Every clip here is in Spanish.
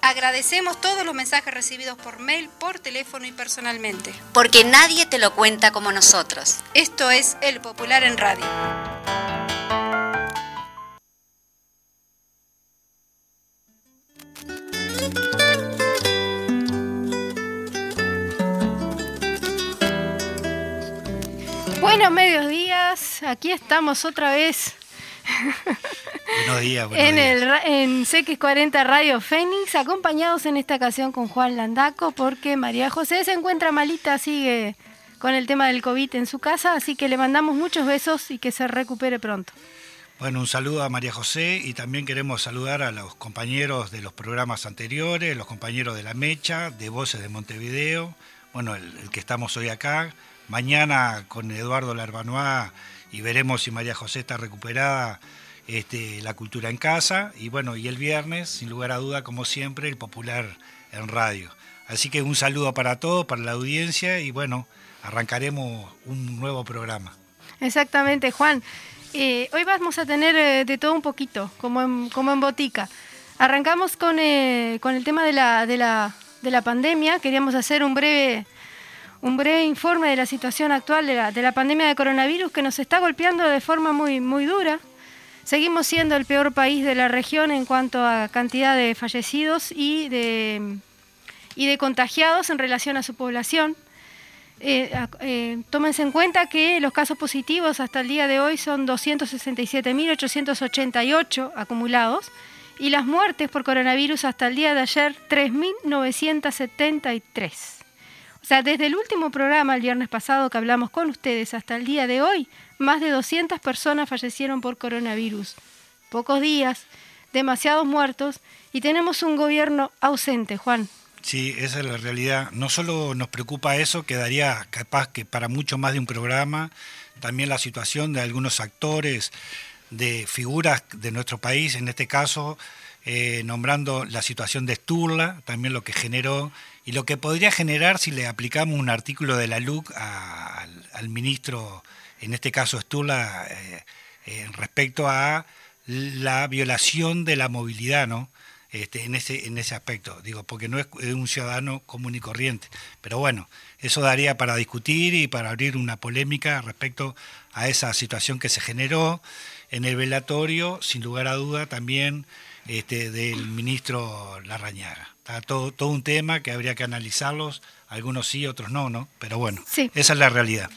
Agradecemos todos los mensajes recibidos por mail, por teléfono y personalmente. Porque nadie te lo cuenta como nosotros. Esto es El Popular en Radio. Buenos medios días, aquí estamos otra vez. Buenos días, buenos en, días. el, en CX40 Radio Fénix, acompañados en esta ocasión con Juan Landaco, porque María José se encuentra malita, sigue con el tema del COVID en su casa, así que le mandamos muchos besos y que se recupere pronto. Bueno, un saludo a María José y también queremos saludar a los compañeros de los programas anteriores, los compañeros de La Mecha, de Voces de Montevideo, bueno, el, el que estamos hoy acá. Mañana con Eduardo Larbanois y veremos si María José está recuperada este, la cultura en casa. Y bueno, y el viernes, sin lugar a duda, como siempre, el popular en radio. Así que un saludo para todos, para la audiencia y bueno, arrancaremos un nuevo programa. Exactamente, Juan. Eh, hoy vamos a tener eh, de todo un poquito, como en, como en botica. Arrancamos con, eh, con el tema de la, de, la, de la pandemia. Queríamos hacer un breve, un breve informe de la situación actual de la, de la pandemia de coronavirus que nos está golpeando de forma muy, muy dura. Seguimos siendo el peor país de la región en cuanto a cantidad de fallecidos y de, y de contagiados en relación a su población. Eh, eh, tómense en cuenta que los casos positivos hasta el día de hoy son 267.888 acumulados y las muertes por coronavirus hasta el día de ayer 3.973. O sea, desde el último programa el viernes pasado que hablamos con ustedes hasta el día de hoy, más de 200 personas fallecieron por coronavirus. Pocos días, demasiados muertos y tenemos un gobierno ausente, Juan. Sí, esa es la realidad. No solo nos preocupa eso, quedaría capaz que para mucho más de un programa, también la situación de algunos actores, de figuras de nuestro país, en este caso eh, nombrando la situación de Sturla, también lo que generó y lo que podría generar si le aplicamos un artículo de la LUC a, al, ministro, en este caso Sturla, eh, eh, respecto a la violación de la movilidad, ¿no? Este, en, ese, en ese aspecto, digo, porque no es un ciudadano común y corriente. Pero bueno, eso daría para discutir y para abrir una polémica respecto a esa situación que se generó en el velatorio, sin lugar a duda, también este, del ministro Larrañaga. Está todo, todo un tema que habría que analizarlos, algunos sí, otros no, ¿no? Pero bueno, sí. esa es la realidad.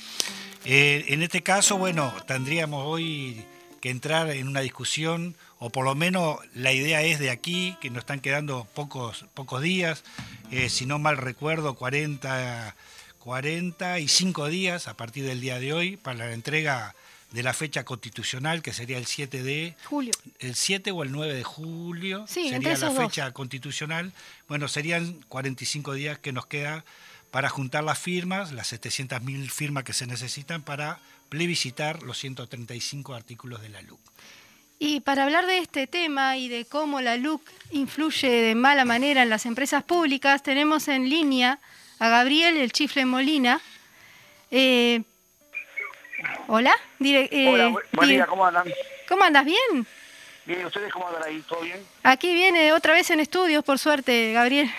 Eh, en este caso, bueno, tendríamos hoy que entrar en una discusión, o por lo menos la idea es de aquí, que nos están quedando pocos, pocos días, eh, si no mal recuerdo, 40, 45 días a partir del día de hoy para la entrega de la fecha constitucional, que sería el 7 de julio. El 7 o el 9 de julio sí, sería la fecha dos. constitucional. Bueno, serían 45 días que nos queda para juntar las firmas, las 700.000 firmas que se necesitan para plebiscitar los 135 artículos de la LUC. Y para hablar de este tema y de cómo la LUC influye de mala manera en las empresas públicas, tenemos en línea a Gabriel el Chifle Molina. Eh, Hola. Dire eh, Hola, buen día, ¿cómo andan? ¿Cómo andas? ¿Bien? Bien, ¿ustedes cómo andan ahí? ¿Todo bien? Aquí viene otra vez en estudios, por suerte, Gabriel.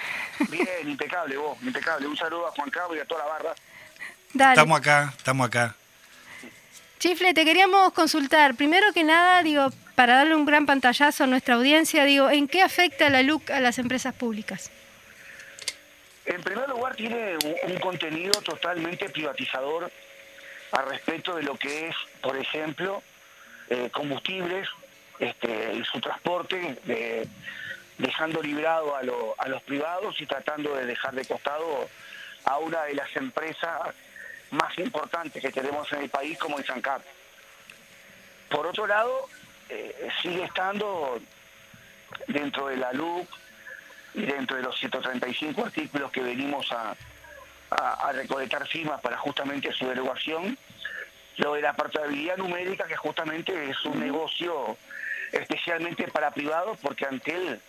Bien, impecable vos, impecable. Un saludo a Juan Carlos y a toda la barra. Dale. Estamos acá, estamos acá. Chifle, te queríamos consultar. Primero que nada, digo, para darle un gran pantallazo a nuestra audiencia, digo, ¿en qué afecta la LUC a las empresas públicas? En primer lugar, tiene un, un contenido totalmente privatizador al respecto de lo que es, por ejemplo, eh, combustibles este, su transporte, de, dejando librado a, los privados y tratando de dejar de costado a una de las empresas más importantes que tenemos en el país como el Sancar. Por otro lado, eh, sigue estando dentro de la LUC y dentro de los 135 artículos que venimos a, a, a recolectar firmas para justamente su derogación, lo de la portabilidad numérica, que justamente es un negocio especialmente para privados, porque Antel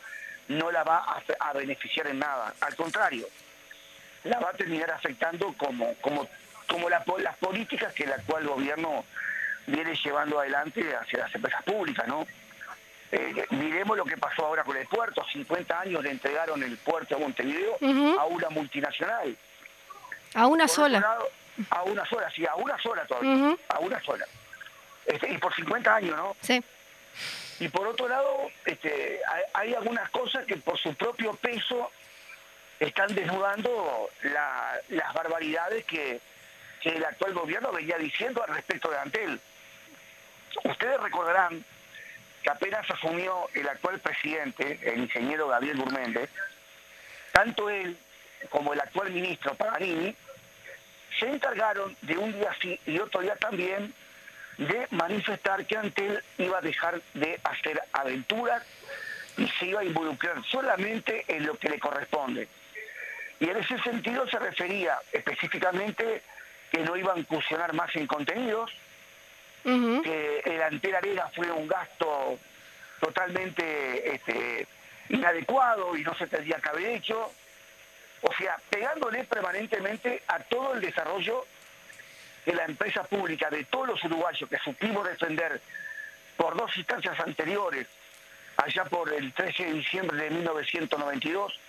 no la va a, beneficiar en nada. Al contrario, la va a terminar afectando como, como, como las políticas que el actual gobierno viene llevando adelante hacia las empresas públicas, ¿no? Eh, miremos lo que pasó ahora con el puerto. 50 años le entregaron el puerto a Montevideo a una multinacional. A una sola. a una sola, sí, a una sola todavía. A una sola. Este, y por 50 años, ¿no? Sí. Y por otro lado, este, hay, algunas cosas que por su propio peso están desnudando las barbaridades que, que el actual gobierno venía diciendo al respecto de Antel. Ustedes recordarán que apenas asumió el actual presidente, el ingeniero Gabriel Gurméndez, tanto él como el actual ministro Paganini se encargaron de un día sí y otro día también de manifestar que Antel iba a dejar de hacer aventuras y se iba a involucrar solamente en lo que le corresponde. Y en ese sentido se refería específicamente que no iba a incursionar más en contenidos, que el Antel Arena fue un gasto totalmente este, inadecuado y no se tendría que haber hecho. O sea, pegándole permanentemente a todo el desarrollo de la empresa pública, de todos los uruguayos que supimos defender por dos instancias anteriores, allá por el 13 de diciembre de 1992,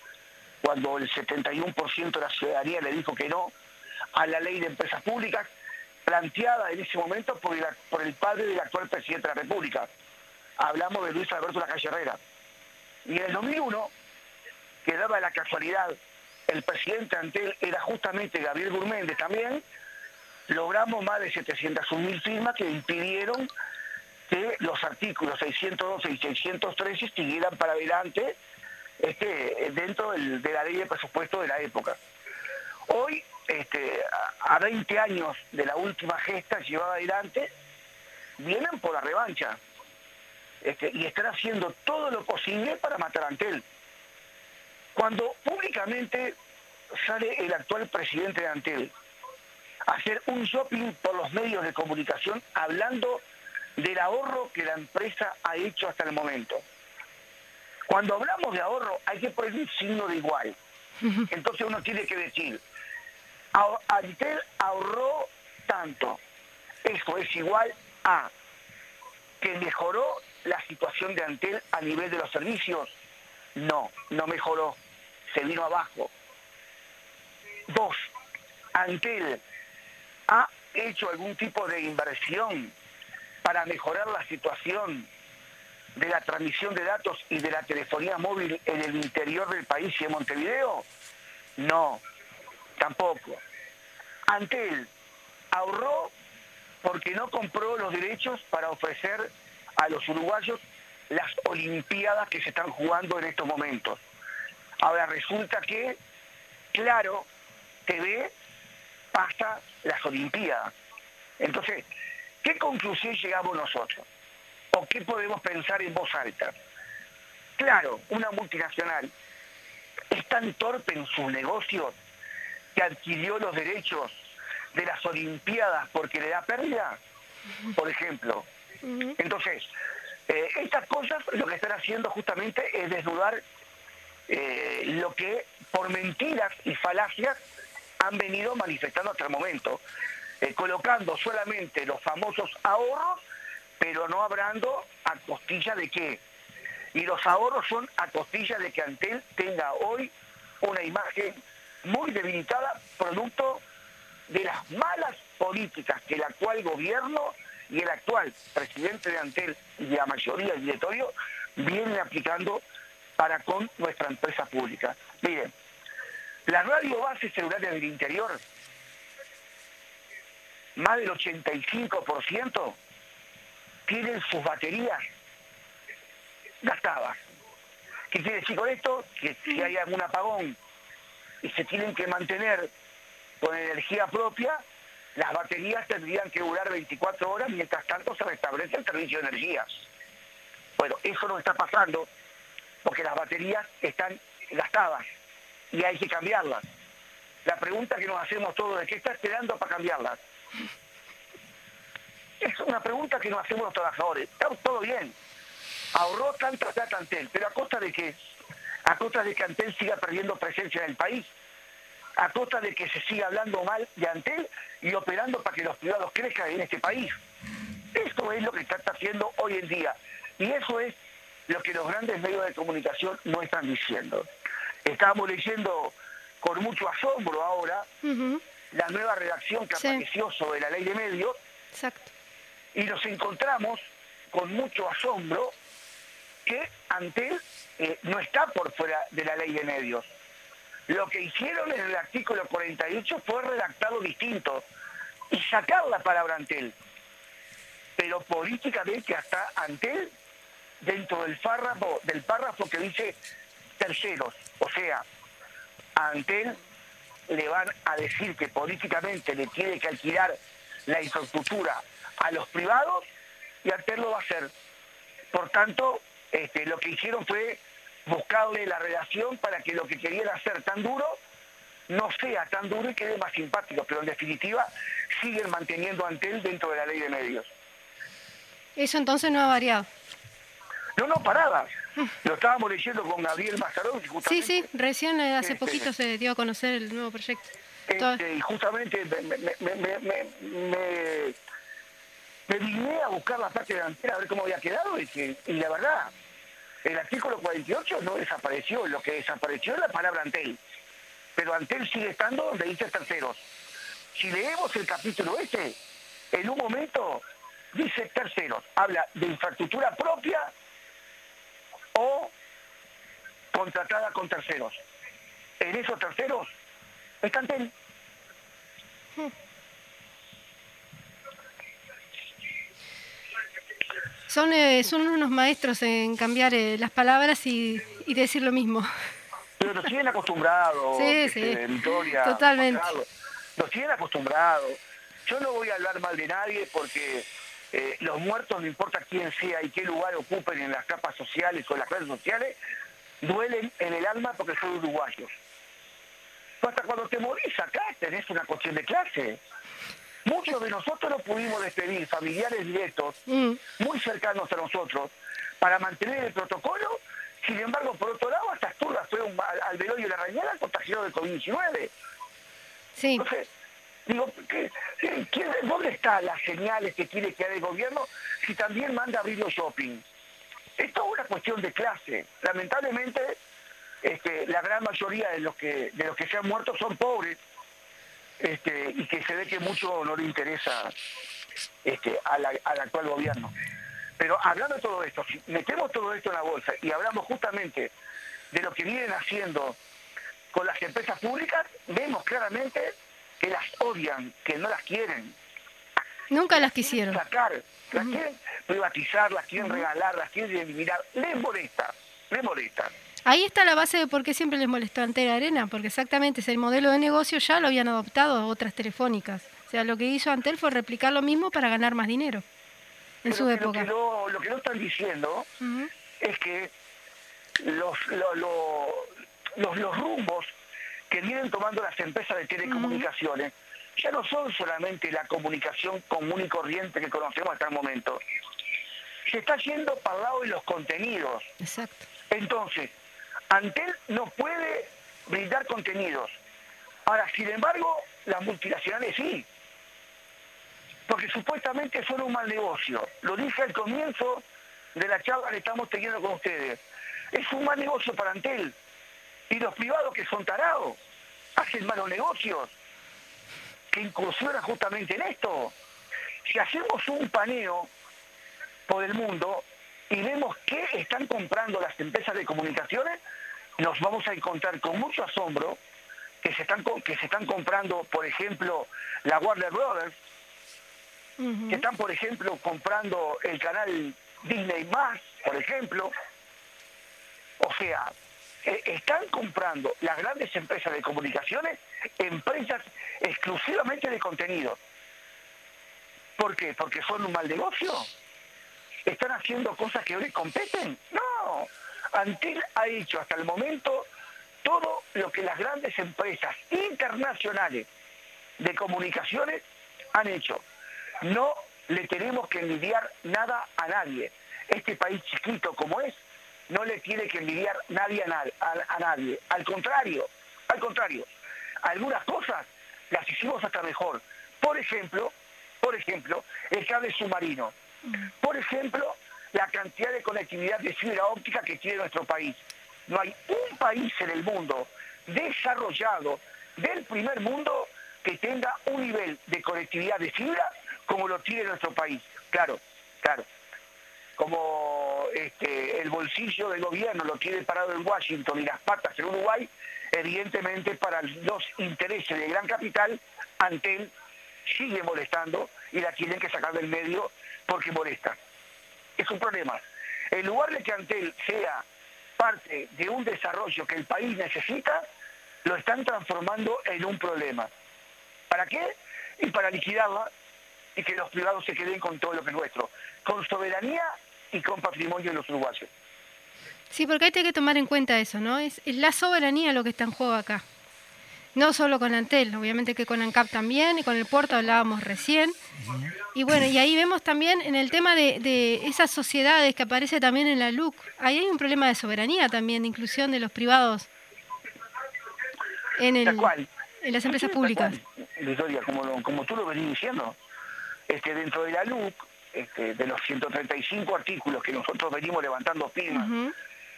cuando el 71% de la ciudadanía le dijo que no a la ley de empresas públicas, planteada en ese momento por el, padre del actual presidente de la República. Hablamos de Luis Alberto Lacalle Herrera. Y en el 2001, que daba la casualidad, el presidente ante él era justamente Gabriel Gurméndez también, logramos más de 701.000 firmas que impidieron que los artículos 612 y 613 siguieran para adelante este, dentro de la ley de presupuesto de la época. Hoy, este, a 20 años de la última gesta llevada adelante, vienen por la revancha este, y están haciendo todo lo posible para matar a Antel. Cuando públicamente sale el actual presidente de Antel, hacer un shopping por los medios de comunicación hablando del ahorro que la empresa ha hecho hasta el momento. Cuando hablamos de ahorro hay que poner un signo de igual. Entonces uno tiene que decir, Antel ahorró tanto. Eso es igual a que mejoró la situación de Antel a nivel de los servicios. No, no mejoró. Se vino abajo. Dos, Antel ha hecho algún tipo de inversión para mejorar la situación de la transmisión de datos y de la telefonía móvil en el interior del país y en Montevideo? No, tampoco. Antel ahorró porque no compró los derechos para ofrecer a los uruguayos las Olimpiadas que se están jugando en estos momentos. Ahora resulta que, claro, TV pasa las Olimpiadas. Entonces, ¿qué conclusión llegamos nosotros? ¿O qué podemos pensar en voz alta? Claro, una multinacional es tan torpe en sus negocios que adquirió los derechos de las Olimpiadas porque le da pérdida, por ejemplo. Entonces, eh, estas cosas lo que están haciendo justamente es desnudar eh, lo que por mentiras y falacias han venido manifestando hasta el momento, eh, colocando solamente los famosos ahorros, pero no hablando a costilla de qué. Y los ahorros son a costilla de que Antel tenga hoy una imagen muy debilitada, producto de las malas políticas que el actual gobierno y el actual presidente de Antel y la mayoría del directorio vienen aplicando para con nuestra empresa pública. Miren, las radio bases celulares del interior, más del 85% tienen sus baterías gastadas. ¿Qué quiere decir con esto? Que si hay algún apagón y se tienen que mantener con energía propia, las baterías tendrían que durar 24 horas mientras tanto se restablece el servicio de energías. Bueno, eso no está pasando porque las baterías están gastadas y hay que cambiarlas. La pregunta que nos hacemos todos es, ¿qué está esperando para cambiarlas? es una pregunta que nos hacemos los trabajadores. Está todo bien. Ahorró tanta plata Antel, pero a costa de que a costa de que Antel siga perdiendo presencia en el país, a costa de que se siga hablando mal de Antel y operando para que los privados crezcan en este país. Esto es lo que está haciendo hoy en día. Y eso es lo que los grandes medios de comunicación no están diciendo. Estábamos leyendo con mucho asombro ahora la nueva redacción que apareció sobre la ley de medios. Exacto. Y nos encontramos con mucho asombro que Antel eh, no está por fuera de la ley de medios. Lo que hicieron en el artículo 48 fue redactado distinto y sacar la palabra Antel. Pero políticamente hasta Antel, dentro del párrafo, del párrafo que dice terceros, o sea, a Antel le van a decir que políticamente le tiene que alquilar la infraestructura a los privados y Antel lo va a hacer. Por tanto, este, lo que hicieron fue buscarle la relación para que lo que querían hacer tan duro no sea tan duro y quede más simpático, pero en definitiva siguen manteniendo ante él dentro de la ley de medios. Eso entonces no ha variado. No, no, paraba. Lo estábamos leyendo con Gabriel Mazarón. Sí, sí, recién eh, hace este, poquito se dio a conocer el nuevo proyecto. Este, y justamente me, me, me, a buscar la parte delantera a ver cómo había quedado y, que, y la verdad, el artículo 48 no desapareció, lo que desapareció es la palabra Antel. Pero Antel sigue estando donde dice terceros. Si leemos el capítulo este, en un momento dice terceros, habla de infraestructura propia o contratada con terceros. En esos terceros está Antel. Hmm. Son, eh, son unos maestros en cambiar eh, las palabras y, decir lo mismo. Pero nos tienen acostumbrados, sí, este, sí. Totalmente. Nos tienen acostumbrados. Yo no voy a hablar mal de nadie porque eh, los muertos, no importa quién sea y qué lugar ocupen en las capas sociales o en las redes sociales, duelen en el alma porque son uruguayos. hasta cuando te morís acá tenés una cuestión de clase. Muchos de nosotros no pudimos despedir familiares directos, mm. muy cercanos a nosotros, para mantener el protocolo. Sin embargo, por otro lado, hasta Asturgas fue un, al velorio de la Rañera contagiado de COVID-19. Sí. Entonces, digo, dónde están las señales que tiene que dar el gobierno si también manda a abrir los shopping? Esto es una cuestión de clase. Lamentablemente, este, la gran mayoría de los que de los que se han muerto son pobres este, y que se ve que mucho no le interesa este, al actual gobierno. Pero hablando de todo esto, si metemos todo esto en la bolsa y hablamos justamente de lo que vienen haciendo con las empresas públicas, vemos claramente que las odian, que no las quieren. Nunca las quisieron. Sacar, las quieren privatizar, las quieren regalar, las quieren eliminar. Les molesta, les molesta. Ahí está la base de por qué siempre les molestó Antena Arena, porque exactamente es el modelo de negocio ya lo habían adoptado otras telefónicas. O sea, lo que hizo Antel fue replicar lo mismo para ganar más dinero en su época. Lo que, no, lo están diciendo es que los, los, rumbos que vienen tomando las empresas de telecomunicaciones ya no son solamente la comunicación común y corriente que conocemos hasta el momento. Se está yendo para el lado de los contenidos. Exacto. Entonces, Antel no puede brindar contenidos. Ahora, sin embargo, las multinacionales sí. Porque supuestamente son un mal negocio. Lo dije al comienzo de la charla que estamos teniendo con ustedes. Es un mal negocio para Antel. Y los privados que son tarados hacen malos negocios que incursionan justamente en esto. Si hacemos un paneo por el mundo y vemos qué están comprando las empresas de comunicaciones, nos vamos a encontrar con mucho asombro que se están, que se están comprando, por ejemplo, la Warner Brothers, que están, por ejemplo, comprando el canal Disney Más, por ejemplo. O sea, e, están comprando las grandes empresas de comunicaciones empresas exclusivamente de contenido. ¿Por qué? ¿Porque son un mal negocio? ¿Están haciendo cosas que hoy competen? No, Antel ha hecho hasta el momento todo lo que las grandes empresas internacionales de comunicaciones han hecho. No le tenemos que envidiar nada a nadie. Este país chiquito como es, no le tiene que envidiar nadie a, nadie. Al contrario, al contrario, algunas cosas las hicimos hasta mejor. Por ejemplo, por ejemplo, el cable submarino. Por ejemplo, la cantidad de conectividad de fibra óptica que tiene nuestro país. No hay un país en el mundo desarrollado del primer mundo que tenga un nivel de conectividad de fibra como lo tiene nuestro país. Claro, claro. Como este, el bolsillo del gobierno lo tiene parado en Washington y las patas en Uruguay, evidentemente para los intereses de gran capital, Antel sigue molestando y la tienen que sacar del medio porque molesta. Es un problema. En lugar de que Antel sea parte de un desarrollo que el país necesita, lo están transformando en un problema. ¿Para qué? Y para liquidarla y que los privados se queden con todo lo que es nuestro, con soberanía y con patrimonio de los uruguayos. Sí, porque hay que tomar en cuenta eso, ¿no? Es, la soberanía lo que está en juego acá. No solo con Antel, obviamente que con ANCAP también, y con el puerto hablábamos recién. Y bueno, y ahí vemos también en el tema de, esas sociedades que aparece también en la LUC, ahí hay un problema de soberanía también, de inclusión de los privados en, el, en las empresas públicas. Victoria, como, como tú lo venís diciendo, este, dentro de la LUC, este, de los 135 artículos que nosotros venimos levantando firmas,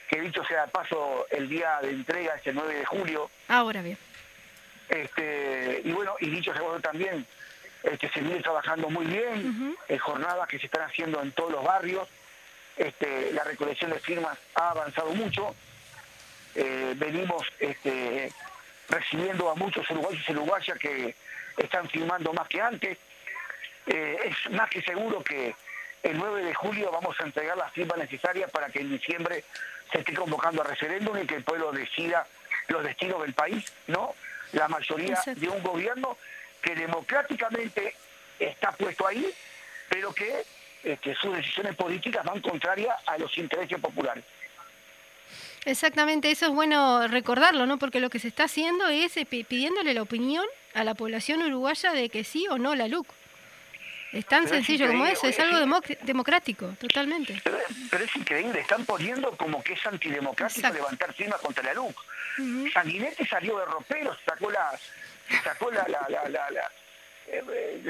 que dicho sea de paso, el día de entrega es el 9 de julio. Ahora bien. Este, y bueno, y dicho sea también, este, se viene trabajando muy bien, en jornadas que se están haciendo en todos los barrios, este, la recolección de firmas ha avanzado mucho, eh, venimos este, recibiendo a muchos uruguayos y uruguayas que están firmando más que antes, eh, es más que seguro que el 9 de julio vamos a entregar las firmas necesarias para que en diciembre se esté convocando a referéndum y que el pueblo decida los destinos del país, ¿no? La mayoría de un gobierno que democráticamente está puesto ahí, pero que este, sus decisiones políticas van contrarias a los intereses populares. Exactamente, eso es bueno recordarlo, ¿no? Porque lo que se está haciendo es eh, pidiéndole la opinión a la población uruguaya de que sí o no la LUC. Es tan sencillo como eso, es algo democrático, totalmente. Pero, es increíble, están poniendo como que es antidemocrático levantar firmas contra la LUC. Sanguinetti salió de ropero, sacó la, sacó la, la, la, la, la eh,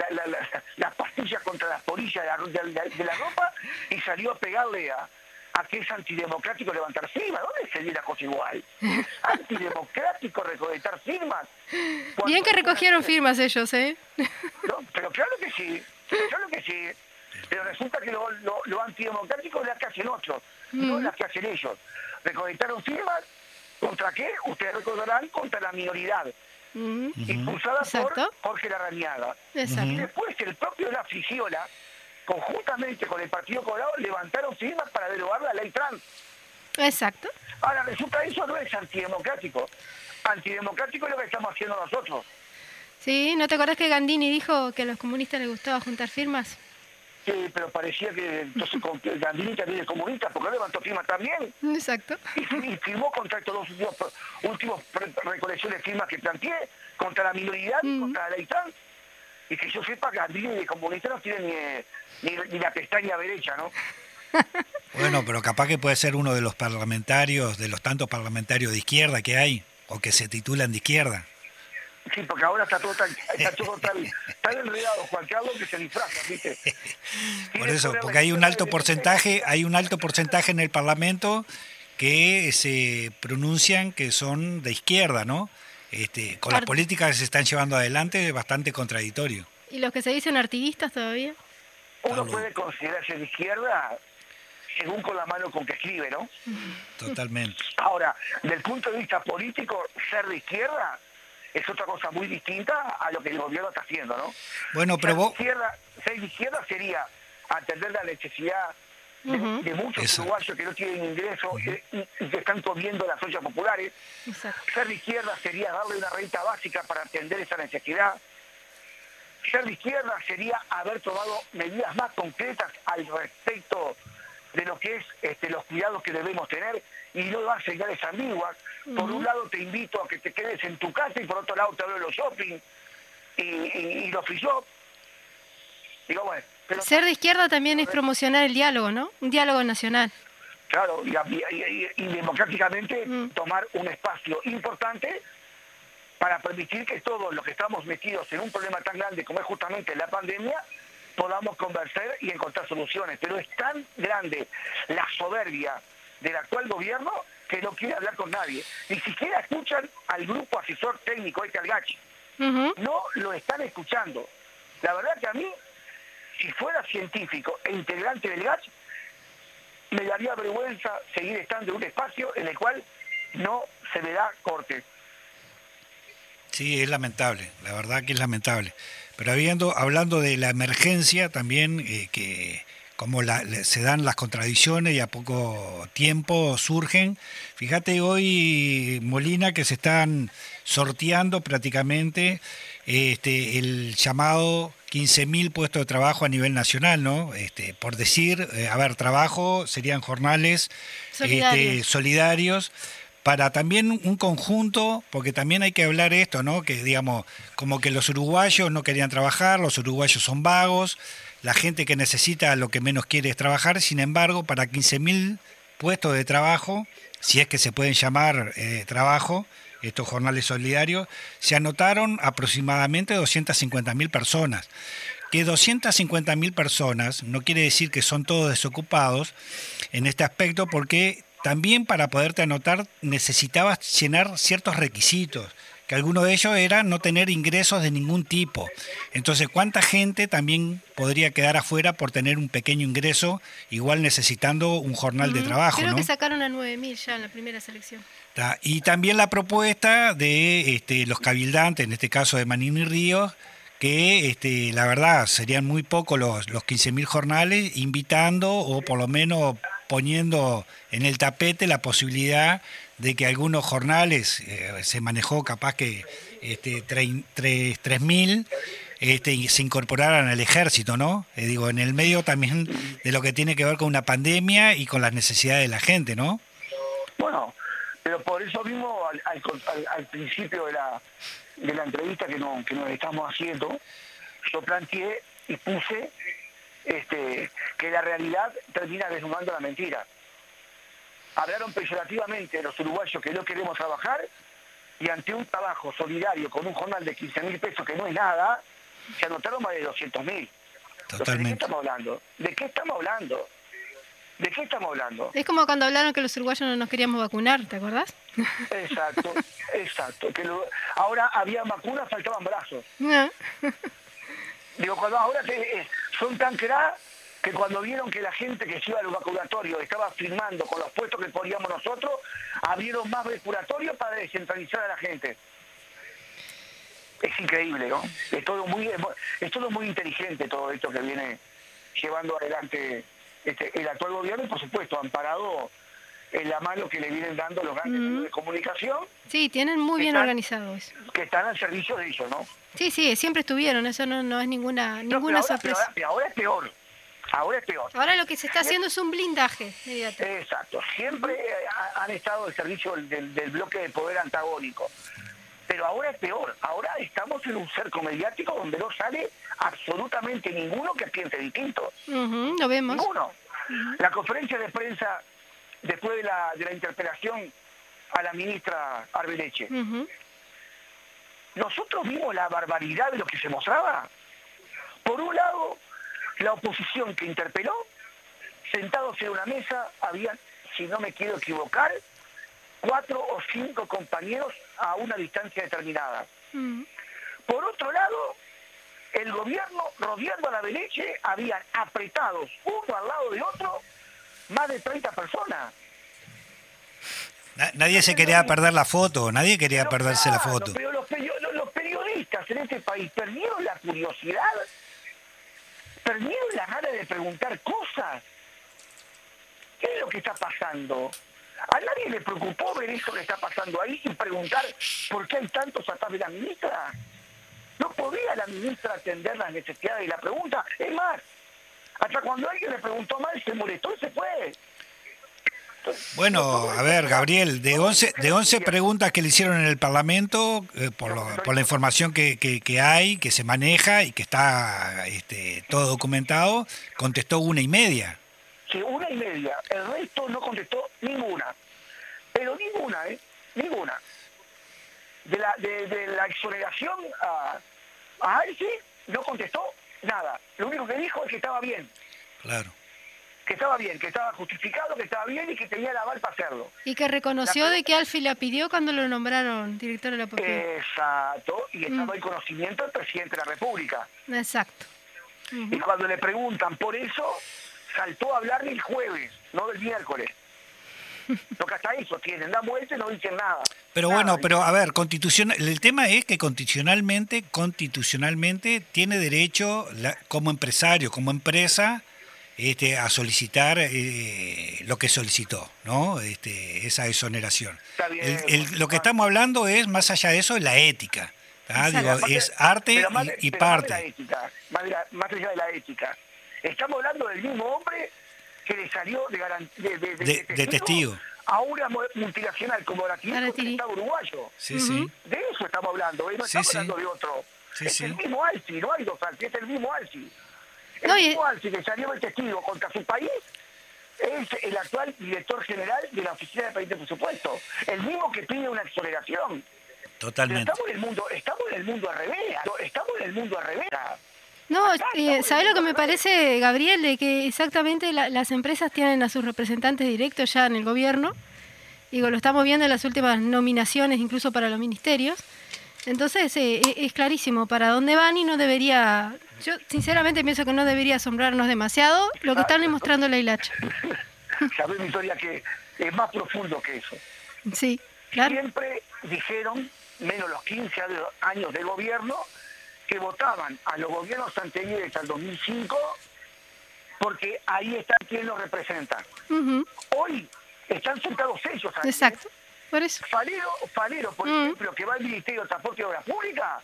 las pastillas contra las porillas de la, ropa y salió a pegarle a, a que es antidemocrático levantar firmas. ¿Dónde se dio la cosa igual? Antidemocrático recolectar firmas. Bien que recogieron firmas ellos, ¿eh? pero claro que sí. Claro que sí. Pero resulta que lo, lo, antidemocrático es las que hacen otros, no las que hacen ellos. Recolectaron firmas, ¿contra qué? Ustedes recordarán, contra la minoridad. Impulsada por Jorge Larrañaga. Y después el propio La Frigiola, conjuntamente con el Partido Colorado, levantaron firmas para derogar la ley trans. Exacto. Ahora, resulta eso no es antidemocrático. Antidemocrático es lo que estamos haciendo nosotros. Sí, ¿no te acuerdas que Gandini dijo que a los comunistas les gustaba juntar firmas? Sí, pero parecía que entonces Gandini también es comunista, porque levantó firmas también. Exacto. Y, firmó contra estos dos últimos, recolecciones de firmas que planteé, contra la minoridad y contra la ley Y que yo sepa, que Gandini de comunista no tiene ni, ni, la pestaña derecha, ¿no? Bueno, pero capaz que puede ser uno de los parlamentarios, de los tantos parlamentarios de izquierda que hay, o que se titulan de izquierda. Sí, porque ahora está todo tan, está todo tan, enredado, Juan Carlos, que se disfraza, ¿viste? Por eso, porque hay un alto porcentaje, hay un alto porcentaje en el Parlamento que se pronuncian que son de izquierda, ¿no? Este, con las políticas que se están llevando adelante es bastante contradictorio. ¿Y los que se dicen artivistas todavía? Uno puede considerarse de izquierda según con la mano con que escribe, ¿no? Totalmente. Ahora, del punto de vista político, ser de izquierda es otra cosa muy distinta a lo que el gobierno está haciendo, ¿no? Bueno, pero vos... Izquierda, ser izquierda sería atender la necesidad de, muchos uruguayos que no tienen ingresos y, que están comiendo las ollas populares. Ser de izquierda sería darle una renta básica para atender esa necesidad. Ser de izquierda sería haber tomado medidas más concretas al respecto de lo que es este, los cuidados que debemos tener y no dar señales ambiguas. Por un lado te invito a que te quedes en tu casa y por otro lado te hablo de los shopping y, los free shop. Digo, bueno, Ser de izquierda también es promocionar el diálogo, ¿no? Un diálogo nacional. Claro, y, democráticamente tomar un espacio importante para permitir que todos los que estamos metidos en un problema tan grande como es justamente la pandemia, podamos conversar y encontrar soluciones. Pero es tan grande la soberbia del actual gobierno que no quiere hablar con nadie. Ni siquiera escuchan al grupo asesor técnico, este Algachi. No lo están escuchando. La verdad que a mí, si fuera científico e integrante del GACH, me daría vergüenza seguir estando en un espacio en el cual no se me da corte. Sí, es lamentable, la verdad que es lamentable. Pero habiendo, hablando de la emergencia también, eh, que como se dan las contradicciones y a poco tiempo surgen, fíjate hoy, Molina, que se están sorteando prácticamente este, el llamado 15.000 puestos de trabajo a nivel nacional, ¿no? Este, por decir, eh, a ver, trabajo serían jornales este, solidarios para también un conjunto, porque también hay que hablar esto, ¿no? Que digamos, como que los uruguayos no querían trabajar, los uruguayos son vagos, la gente que necesita lo que menos quiere es trabajar, sin embargo, para 15.000 puestos de trabajo, si es que se pueden llamar eh, trabajo, estos jornales solidarios, se anotaron aproximadamente 250.000 personas. Que 250.000 personas no quiere decir que son todos desocupados en este aspecto porque también para poderte anotar necesitabas llenar ciertos requisitos, que alguno de ellos era no tener ingresos de ningún tipo. Entonces, ¿cuánta gente también podría quedar afuera por tener un pequeño ingreso, igual necesitando un jornal de trabajo? Creo que sacaron a 9.000 ya en la primera selección. Y también la propuesta de este, los cabildantes, en este caso de Manini Ríos, que este, la verdad serían muy pocos los, los 15.000 jornales, invitando o por lo menos poniendo en el tapete la posibilidad de que algunos jornales, eh, se manejó capaz que este, 3.000, este, se incorporaran al ejército, ¿no? Eh, digo, en el medio también de lo que tiene que ver con una pandemia y con las necesidades de la gente, ¿no? Bueno, pero por eso mismo al, principio de la, de la entrevista que, no, que nos estamos haciendo, yo planteé y puse este, que la realidad termina desnudando la mentira. Hablaron peyorativamente los uruguayos que no queremos trabajar y ante un trabajo solidario con un jornal de 15 mil pesos que no es nada, se anotaron más de 200 mil. ¿De qué estamos hablando? ¿De qué estamos hablando? ¿De qué estamos hablando? Es como cuando hablaron que los uruguayos no nos queríamos vacunar, ¿te acordás? Exacto, exacto. Que ahora había vacunas, faltaban brazos. Digo, cuando ahora eh, son tan crack que cuando vieron que la gente que se iba al vacunatorio estaba firmando con los puestos que poníamos nosotros, abrieron más vaculatorios para descentralizar a la gente. Es increíble, ¿no? Es todo muy, es todo muy inteligente todo esto que viene llevando adelante este, el actual gobierno y por supuesto amparado en la mano que le vienen dando los grandes medios de comunicación. Sí, tienen muy bien organizado eso. Que están al servicio de ellos, ¿no? Sí, sí, siempre estuvieron, eso no, no es ninguna, ninguna sorpresa. ahora, es peor. Ahora es peor. Ahora lo que se está haciendo es un blindaje. Exacto. Siempre han estado al servicio del, bloque de poder antagónico. Pero ahora es peor. Ahora estamos en un cerco mediático donde no sale absolutamente ninguno que piense distinto. lo vemos. Ninguno. La conferencia de prensa después de la, de la interpelación a la ministra Arbeleche. Nosotros vimos la barbaridad de lo que se mostraba. Por un lado, la oposición que interpeló, sentados en una mesa, había, si no me quiero equivocar, cuatro o cinco compañeros a una distancia determinada. Por otro lado, el gobierno rodeando a la Beleche habían apretados uno al lado de otro más de 30 personas. Nadie se quería perder la foto, nadie quería perderse la foto. Pero periodistas en este país perdieron la curiosidad, perdieron la gana de preguntar cosas. ¿Qué es lo que está pasando? A nadie le preocupó ver eso que está pasando ahí y preguntar por qué hay tantos atrás de la ministra. No podía la ministra atender las necesidades y la pregunta. Es más, hasta cuando alguien le preguntó mal se molestó y se fue. Esto. Bueno, a ver, Gabriel, de 11, de 11 preguntas que le hicieron en el Parlamento, eh, por, lo- por la información que, que- que hay, que se maneja y que está este, todo documentado, contestó una y media. Sí, una y media. El resto no contestó ninguna. Pero ninguna, ¿eh? Ninguna. De la, de, de la exoneración a, a no contestó nada. Lo único que dijo es que estaba bien. Claro. Que estaba bien, que estaba justificado, que estaba bien y que tenía el aval para hacerlo. Y que reconoció de que Alfi la pidió cuando lo nombraron director de la propiedad. Exacto. Y estaba en conocimiento del presidente de la República. Exacto. Y cuando le preguntan por eso, saltó a hablar del jueves, no del miércoles. Lo que hasta eso tienen, dan vuelta y no dicen nada. Pero Nada, bueno, pero a ver, constitucional, el tema es que constitucionalmente, constitucionalmente tiene derecho la- como empresario, como empresa, este, a solicitar eh, lo que solicitó, ¿no? Este, esa exoneración. Está bien, El- el- bueno, lo que estamos hablando es más allá de eso, la ética. Digo, es arte pero más y, de- y pero más de la parte. ética, más, de la- más allá de la ética. Estamos hablando del mismo hombre que le salió de, de, de- de- De- de testigo. a una mu- multinacional como la que la el. Estado uruguayo. Sí, sí. De eso estamos hablando, ¿eh? no Sí, estamos sí. hablando de otro. Sí, es sí. el mismo Alci, no hay dos Alci, es el mismo Alci. El No, y- mismo Alci que salió de testigo contra su país es el actual director general de la Oficina de País de Presupuesto. El mismo que pide una exoneración. Pero Totalmente. estamos en el mundo, estamos en el mundo al revés, estamos en el mundo al revés. No, eh, ¿sabes lo que me parece, Gabriel? De que exactamente la- las empresas tienen a sus representantes directos ya en el gobierno. Digo, lo estamos viendo en las últimas nominaciones, incluso para los ministerios. Entonces, eh, e- es clarísimo para dónde van y no debería... Yo sinceramente pienso que no debería asombrarnos demasiado lo que están demostrando la hilacha. Sabés, Victoria, que es más profundo que eso. Sí, claro. Siempre dijeron, menos los 15 años- de gobierno, que votaban a los gobiernos anteriores al 2005 porque ahí están quienes los representan. Hoy están sentados ellos ahí. Exacto. Por eso. Falero, Falero, por Mm. ejemplo, que va al Ministerio de Transporte y Obras Públicas,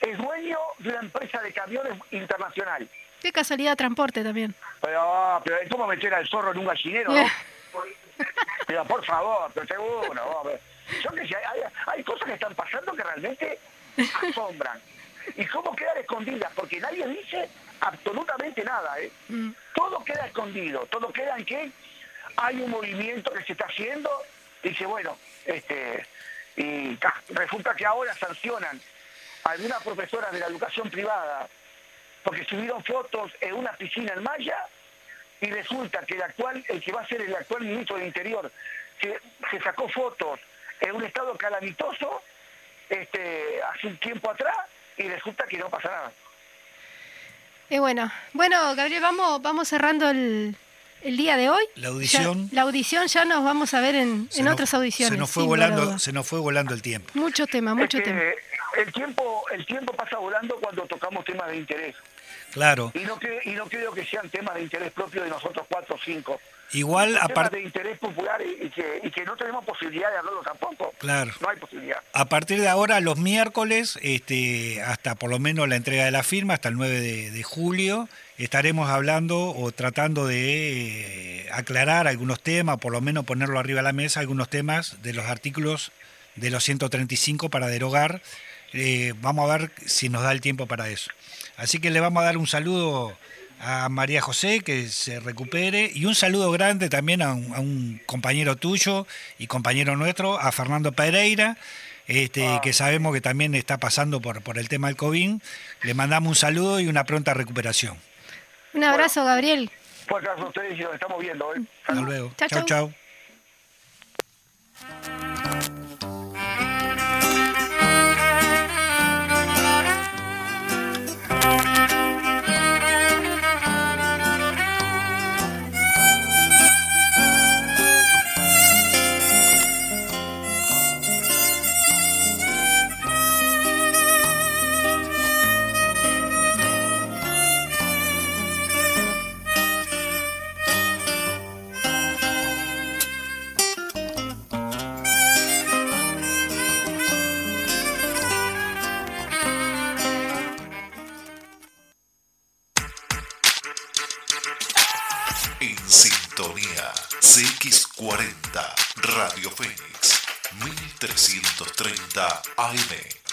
es dueño de una empresa de camiones internacional. Qué casualidad transporte también. Pero, ah, pero es como meter al zorro en un gallinero, ¿no? pero por favor, pero seguro, pero- yo que sé, hay, hay cosas que están pasando que realmente asombran. ¿Y cómo quedan escondidas? Porque nadie dice absolutamente nada, ¿eh? Mm. Todo queda escondido, todo queda en que hay un movimiento que se está haciendo, dice, bueno, este, y ta, resulta que ahora sancionan a algunas profesoras de la educación privada porque subieron fotos en una piscina en Maya y resulta que el actual, el que va a ser el actual ministro del Interior, se sacó fotos en un estado calamitoso este, hace un tiempo atrás y resulta que no pasa nada. Y bueno, bueno, Gabriel, vamos, vamos cerrando el, el día de hoy. La audición. Ya- la audición ya nos vamos a ver en, en nos- otras audiciones. Se nos fue volando, se nos fue volando el tiempo. Mucho tema, mucho Es que tema. El tiempo, el tiempo pasa volando cuando tocamos temas de interés. Claro. Y no, cre- y no creo que sean temas de interés propio de nosotros cuatro o cinco. Igual, Temas aparte de interés popular y, y que, y que no tenemos posibilidad de hablarlo tampoco. Claro. No hay posibilidad. A partir de ahora, los miércoles, este, hasta por lo menos la entrega de la firma, hasta el 9 de, de julio, estaremos hablando o tratando de eh, aclarar algunos temas, por lo menos ponerlo arriba de la mesa, algunos temas de los artículos de los 135 para derogar. Eh, vamos a ver si nos da el tiempo para eso. Así que le vamos a dar un saludo a María José, que se recupere, y un saludo grande también a un, a un compañero tuyo y compañero nuestro, a Fernando Pereira, este, que sabemos que también está pasando por, por el tema del COVID. Le mandamos un saludo y una pronta recuperación. Un abrazo, Gabriel. Fuerte abrazo a ustedes y nos estamos viendo. ¿eh? Hasta luego. Chau, chau. Aime.